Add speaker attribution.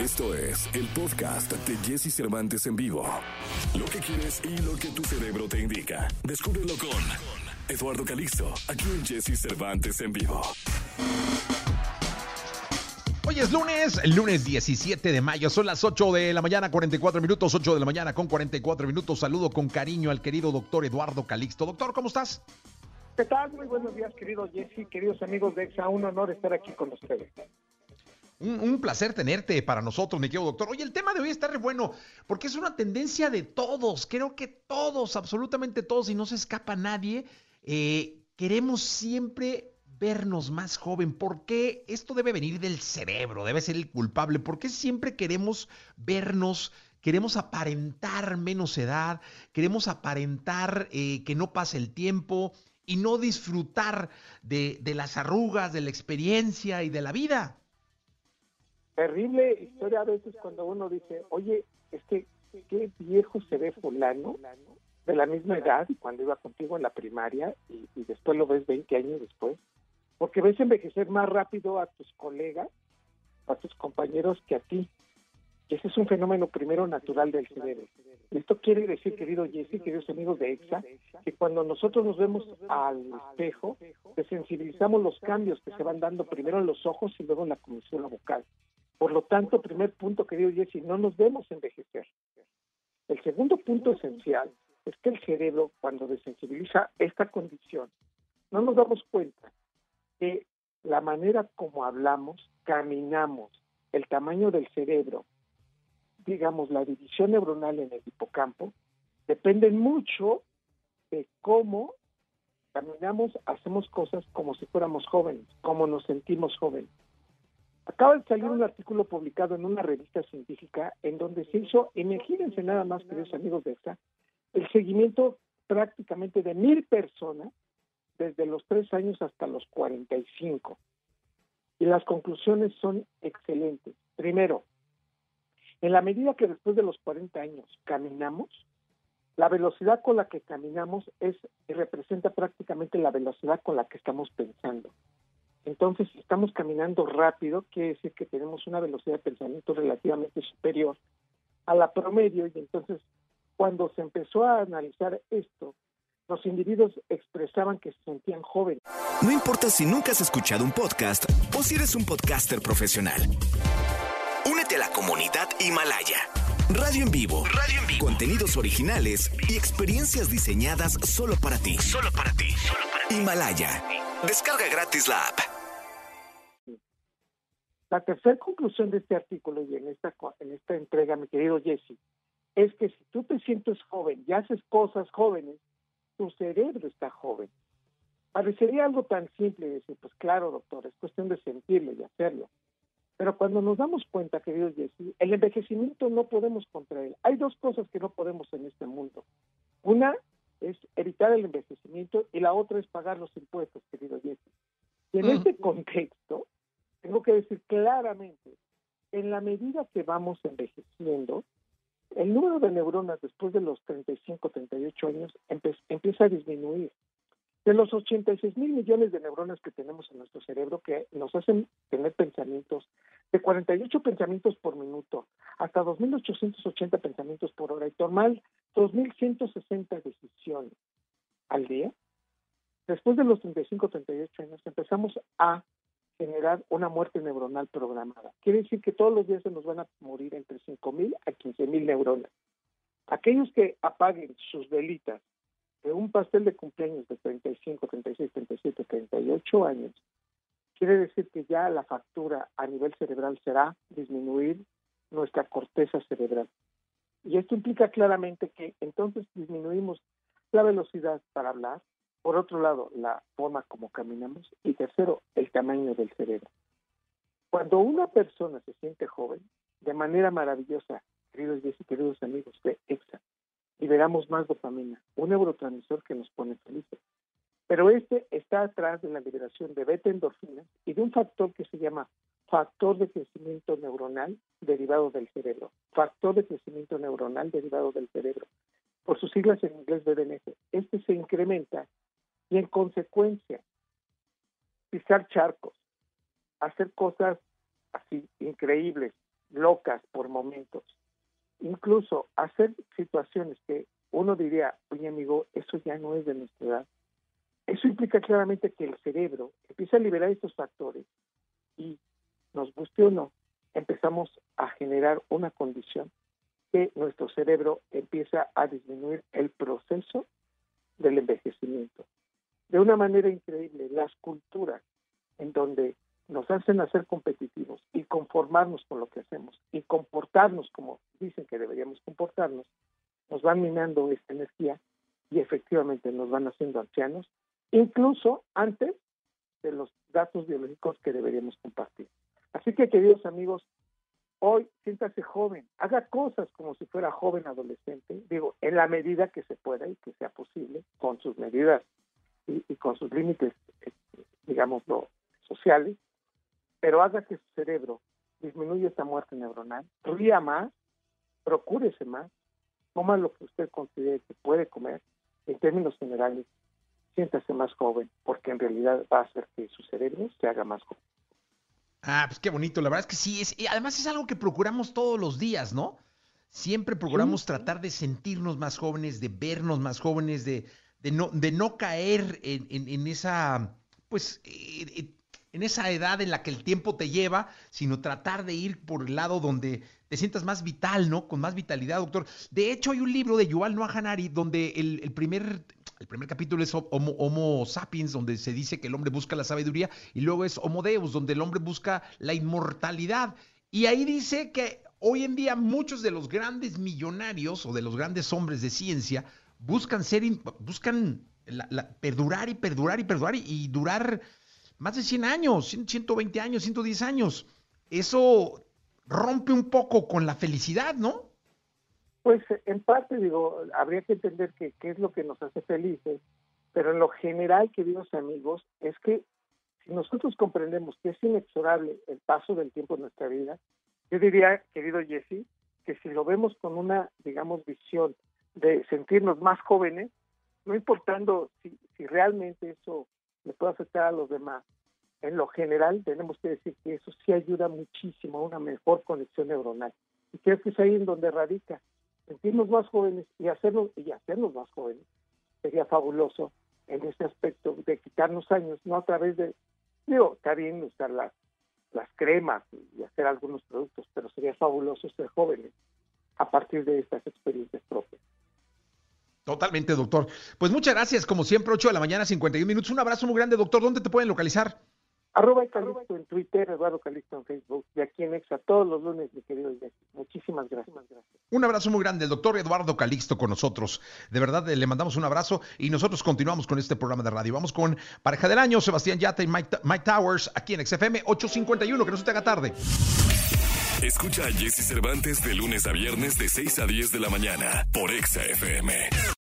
Speaker 1: Esto es el podcast de Jesse Cervantes en vivo. Lo que quieres y lo que tu cerebro te indica. Descúbrelo con Eduardo Calixto, aquí en Jesse Cervantes en vivo.
Speaker 2: Hoy es lunes, lunes 17 de mayo, son las 8 de la mañana, 44 minutos, 8 de la mañana con 44 minutos. Saludo con cariño al querido doctor Eduardo Calixto. Doctor, ¿cómo estás?
Speaker 3: ¿Qué tal? Muy buenos días, querido Jesse, queridos amigos de EXA. Un honor estar aquí con ustedes.
Speaker 2: Un, placer tenerte para nosotros, mi querido doctor. Oye, el tema de hoy está re bueno, porque es una tendencia de todos. Creo que todos, absolutamente todos, y no se escapa nadie, eh, queremos siempre vernos más joven. ¿Por qué esto debe venir del cerebro? Debe ser el culpable. ¿Por qué siempre queremos vernos queremos aparentar menos edad, queremos aparentar eh, que no pase el tiempo y no disfrutar de, de, las arrugas, de la experiencia y de la vida
Speaker 3: terrible historia a veces cuando uno dice, oye, es que qué viejo se ve fulano de la misma edad cuando iba contigo en la primaria y, después lo ves 20 años después, porque ves envejecer más rápido a tus colegas, a tus compañeros que a ti. Y ese es un fenómeno primero natural del cerebro. Esto quiere decir, querido Jesse, queridos amigos de EXA, que cuando nosotros nos vemos al espejo, sensibilizamos los cambios que se van dando primero en los ojos y luego en la comisión vocal. Por lo tanto, primer punto, querido Jesse, no nos vemos envejecer. El segundo punto esencial es que el cerebro, cuando desensibiliza esta condición, no nos damos cuenta que la manera como hablamos, caminamos, el tamaño del cerebro, digamos, la división neuronal en el hipocampo, dependen mucho de cómo caminamos, hacemos cosas como si fuéramos jóvenes, como nos sentimos jóvenes. Acaba de salir un artículo publicado en una revista científica en donde se hizo, imagínense nada más, queridos amigos de esta, el seguimiento prácticamente de mil personas desde los tres años hasta los 45. Y las conclusiones son excelentes. Primero, en la medida que después de los 40 años caminamos, la velocidad con la que caminamos es representa prácticamente la velocidad con la que estamos pensando. Entonces, si estamos caminando rápido, quiere decir que tenemos una velocidad de pensamiento relativamente superior a la promedio y entonces cuando se empezó a analizar esto, los individuos expresaban que se sentían jóvenes.
Speaker 1: No importa si nunca has escuchado un podcast o si eres un podcaster profesional. Únete a la comunidad Himalaya. Radio en vivo. Radio en vivo. Contenidos originales y experiencias diseñadas solo para ti. Solo para ti. Solo para ti. Himalaya. Descarga gratis la app.
Speaker 3: La tercera conclusión de este artículo y en esta, en esta entrega, mi querido Jesse, es que si tú te sientes joven y haces cosas jóvenes, tu cerebro está joven. Parecería algo tan simple decir, pues claro, doctor, es cuestión de sentirlo y hacerlo. Pero cuando nos damos cuenta, querido Jesse, el envejecimiento no podemos contra él. Hay dos cosas que no podemos en este mundo. Una es evitar el envejecimiento y la otra es pagar los impuestos, querido Jesse. Y en este contexto, tengo que decir claramente, en la medida que vamos envejeciendo, el número de neuronas después de los 35, 38 años empieza a disminuir. De los 86 mil millones de neuronas que tenemos en nuestro cerebro que nos hacen tener pensamientos de 48 pensamientos por minuto hasta 2.880 pensamientos por hora y tomar 2.160 decisiones al día, después de los 35, 38 años empezamos a generar una muerte neuronal programada. Quiere decir que todos los días se nos van a morir entre 5.000 a 15.000 neuronas. Aquellos que apaguen sus velitas de un pastel de cumpleaños de 35, 36, 37, 38 años, quiere decir que ya la factura a nivel cerebral será disminuir nuestra corteza cerebral. Y esto implica claramente que entonces disminuimos la velocidad para hablar, por otro lado, la forma como caminamos y tercero, tamaño del cerebro. Cuando una persona se siente joven, de manera maravillosa, queridos y queridos amigos de EXA, liberamos más dopamina, un neurotransmisor que nos pone felices. Pero este está atrás de la liberación de beta-endorfinas y de un factor que se llama factor de crecimiento neuronal derivado del cerebro. Factor de crecimiento neuronal derivado del cerebro. Por sus siglas en inglés BDNF. Este se incrementa y en consecuencia pisar charcos, hacer cosas así increíbles, locas por momentos, incluso hacer situaciones que uno diría, oye amigo, eso ya no es de nuestra edad. Eso implica claramente que el cerebro empieza a liberar estos factores y nos guste o no, empezamos a generar una condición que nuestro cerebro empieza a disminuir el proceso del envejecimiento. De una manera increíble, las culturas en donde nos hacen hacer competitivos y conformarnos con lo que hacemos y comportarnos como dicen que deberíamos comportarnos, nos van minando esta energía y efectivamente nos van haciendo ancianos, incluso antes de los datos biológicos que deberíamos compartir. Así que, queridos amigos, hoy siéntase joven, haga cosas como si fuera joven adolescente, digo, en la medida que se pueda y que sea posible, con sus medidas y, y con sus límites, este, digámoslo, sociales, pero haga que su cerebro disminuya esta muerte neuronal, ría más, procúrese más, coma lo que usted considere que puede comer, en términos generales, siéntase más joven, porque en realidad va a hacer que su cerebro se haga más joven.
Speaker 2: Ah, pues qué bonito, la verdad es que sí, es, y además es algo que procuramos todos los días, ¿no? Siempre procuramos tratar de sentirnos más jóvenes, de vernos más jóvenes, de, de, no, de no caer en, en, en esa, pues, eh, eh, en esa edad en la que el tiempo te lleva, sino tratar de ir por el lado donde te sientas más vital, ¿no? Con más vitalidad, doctor. De hecho, hay un libro de Yuval Noah Hanari donde el, el primer el primer capítulo es Homo, Homo, sapiens, donde se dice que el hombre busca la sabiduría, y luego es Homo Deus, donde el hombre busca la inmortalidad. Y ahí dice que hoy en día muchos de los grandes millonarios o de los grandes hombres de ciencia buscan ser, buscan perdurar y perdurar y perdurar y, durar más de 100 años, 120 años, 110 años. Eso rompe un poco con la felicidad, ¿no?
Speaker 3: Pues en parte, digo, habría que entender que qué es lo que nos hace felices, pero en lo general, queridos amigos, es que si nosotros comprendemos que es inexorable el paso del tiempo en nuestra vida, yo diría, querido Jesse, que si lo vemos con una, digamos, visión de sentirnos más jóvenes, no importando si, si realmente eso le puede afectar a los demás, en lo general tenemos que decir que eso sí ayuda muchísimo a una mejor conexión neuronal. Y creo que es ahí en donde radica sentirnos más jóvenes y hacernos, y hacernos más jóvenes sería fabuloso en este aspecto de quitarnos años, no a través de, digo, está bien usar las, las cremas y hacer algunos productos, pero sería fabuloso ser jóvenes a partir de estas experiencias propias.
Speaker 2: Totalmente, doctor. Pues muchas gracias, como siempre, 8 de la mañana, 51 minutos. Un abrazo muy grande, doctor. ¿Dónde te pueden localizar?
Speaker 3: Arroba Calixto en Twitter, Eduardo Calixto en Facebook y aquí en Exa todos los lunes, mi querido Jackie. Muchísimas gracias.
Speaker 2: Un abrazo muy grande, el doctor Eduardo Calixto con nosotros. De verdad, le mandamos un abrazo y nosotros continuamos con este programa de radio. Vamos con Pareja del Año, Sebastián Yata y Mike, Mike Towers, aquí en XFM 851, que no se te haga tarde.
Speaker 1: Escucha a Jesse Cervantes de lunes a viernes de 6 a 10 de la mañana por XFM.